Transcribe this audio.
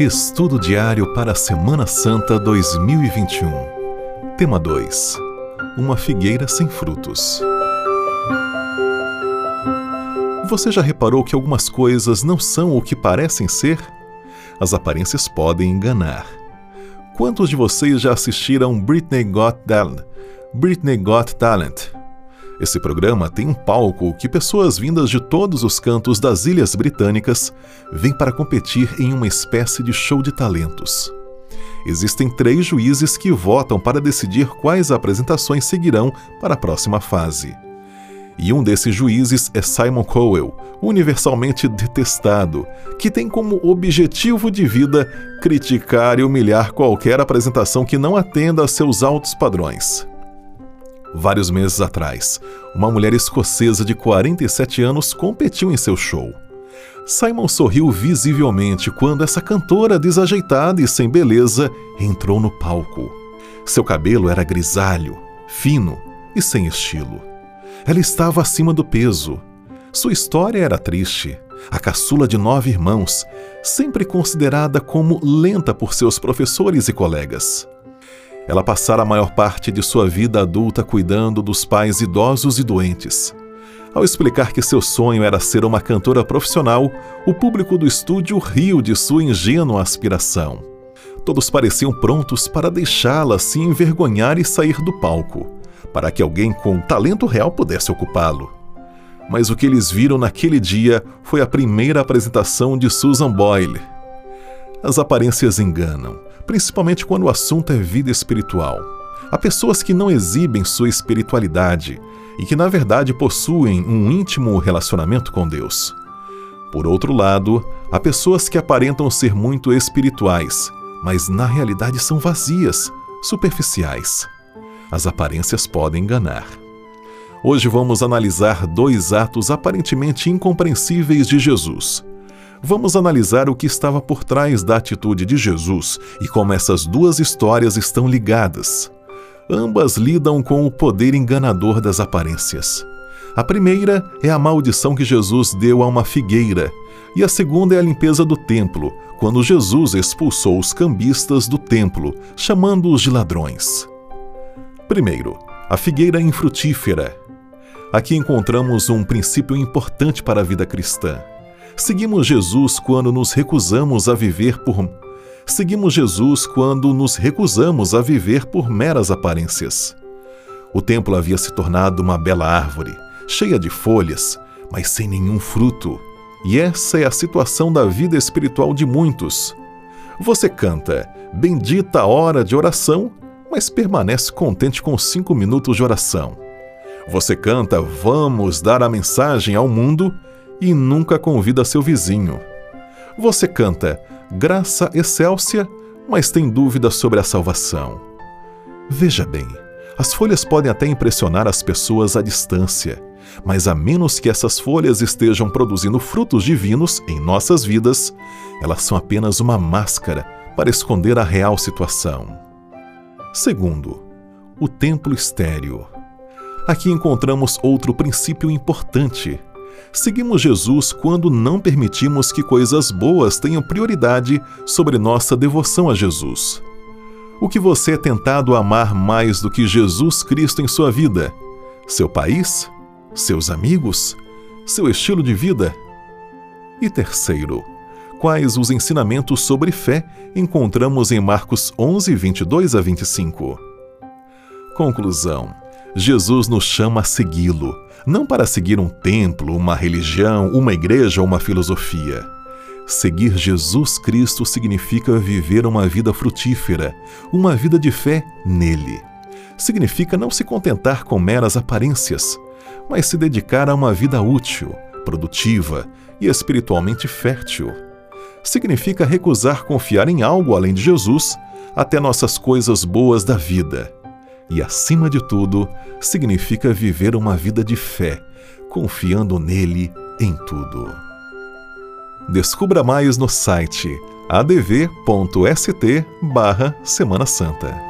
Estudo diário para a Semana Santa 2021. Tema 2: Uma figueira sem frutos. Você já reparou que algumas coisas não são o que parecem ser? As aparências podem enganar. Quantos de vocês já assistiram Britney Got Talent? Britney Got Talent esse programa tem um palco que pessoas vindas de todos os cantos das Ilhas Britânicas vêm para competir em uma espécie de show de talentos. Existem três juízes que votam para decidir quais apresentações seguirão para a próxima fase. E um desses juízes é Simon Cowell, universalmente detestado, que tem como objetivo de vida criticar e humilhar qualquer apresentação que não atenda a seus altos padrões. Vários meses atrás, uma mulher escocesa de 47 anos competiu em seu show. Simon sorriu visivelmente quando essa cantora desajeitada e sem beleza entrou no palco. Seu cabelo era grisalho, fino e sem estilo. Ela estava acima do peso. Sua história era triste. A caçula de nove irmãos, sempre considerada como lenta por seus professores e colegas. Ela passara a maior parte de sua vida adulta cuidando dos pais idosos e doentes. Ao explicar que seu sonho era ser uma cantora profissional, o público do estúdio riu de sua ingênua aspiração. Todos pareciam prontos para deixá-la se envergonhar e sair do palco, para que alguém com talento real pudesse ocupá-lo. Mas o que eles viram naquele dia foi a primeira apresentação de Susan Boyle. As aparências enganam principalmente quando o assunto é vida espiritual. Há pessoas que não exibem sua espiritualidade e que, na verdade, possuem um íntimo relacionamento com Deus. Por outro lado, há pessoas que aparentam ser muito espirituais, mas na realidade são vazias, superficiais. As aparências podem enganar. Hoje vamos analisar dois atos aparentemente incompreensíveis de Jesus vamos analisar o que estava por trás da atitude de Jesus e como essas duas histórias estão ligadas. Ambas lidam com o poder enganador das aparências. A primeira é a maldição que Jesus deu a uma figueira, e a segunda é a limpeza do templo, quando Jesus expulsou os cambistas do templo, chamando-os de ladrões. Primeiro, a figueira infrutífera. Aqui encontramos um princípio importante para a vida cristã. Seguimos Jesus quando nos recusamos a viver por Seguimos Jesus quando nos recusamos a viver por meras aparências. O templo havia se tornado uma bela árvore, cheia de folhas, mas sem nenhum fruto. E essa é a situação da vida espiritual de muitos. Você canta, bendita hora de oração, mas permanece contente com cinco minutos de oração. Você canta, vamos dar a mensagem ao mundo, e nunca convida seu vizinho. Você canta Graça Excélsia, mas tem dúvidas sobre a salvação. Veja bem, as folhas podem até impressionar as pessoas à distância, mas a menos que essas folhas estejam produzindo frutos divinos em nossas vidas, elas são apenas uma máscara para esconder a real situação. Segundo, o templo estéreo. Aqui encontramos outro princípio importante seguimos Jesus quando não permitimos que coisas boas tenham prioridade sobre nossa devoção a Jesus. O que você é tentado a amar mais do que Jesus Cristo em sua vida? Seu país? Seus amigos? Seu estilo de vida? E terceiro, quais os ensinamentos sobre fé encontramos em Marcos 11, 22 a 25? Conclusão: Jesus nos chama a segui-lo não para seguir um templo, uma religião, uma igreja ou uma filosofia. Seguir Jesus Cristo significa viver uma vida frutífera, uma vida de fé nele. Significa não se contentar com meras aparências, mas se dedicar a uma vida útil, produtiva e espiritualmente fértil. Significa recusar confiar em algo além de Jesus, até nossas coisas boas da vida e, acima de tudo, significa viver uma vida de fé, confiando nele em tudo. Descubra mais no site adv.st/semana santa.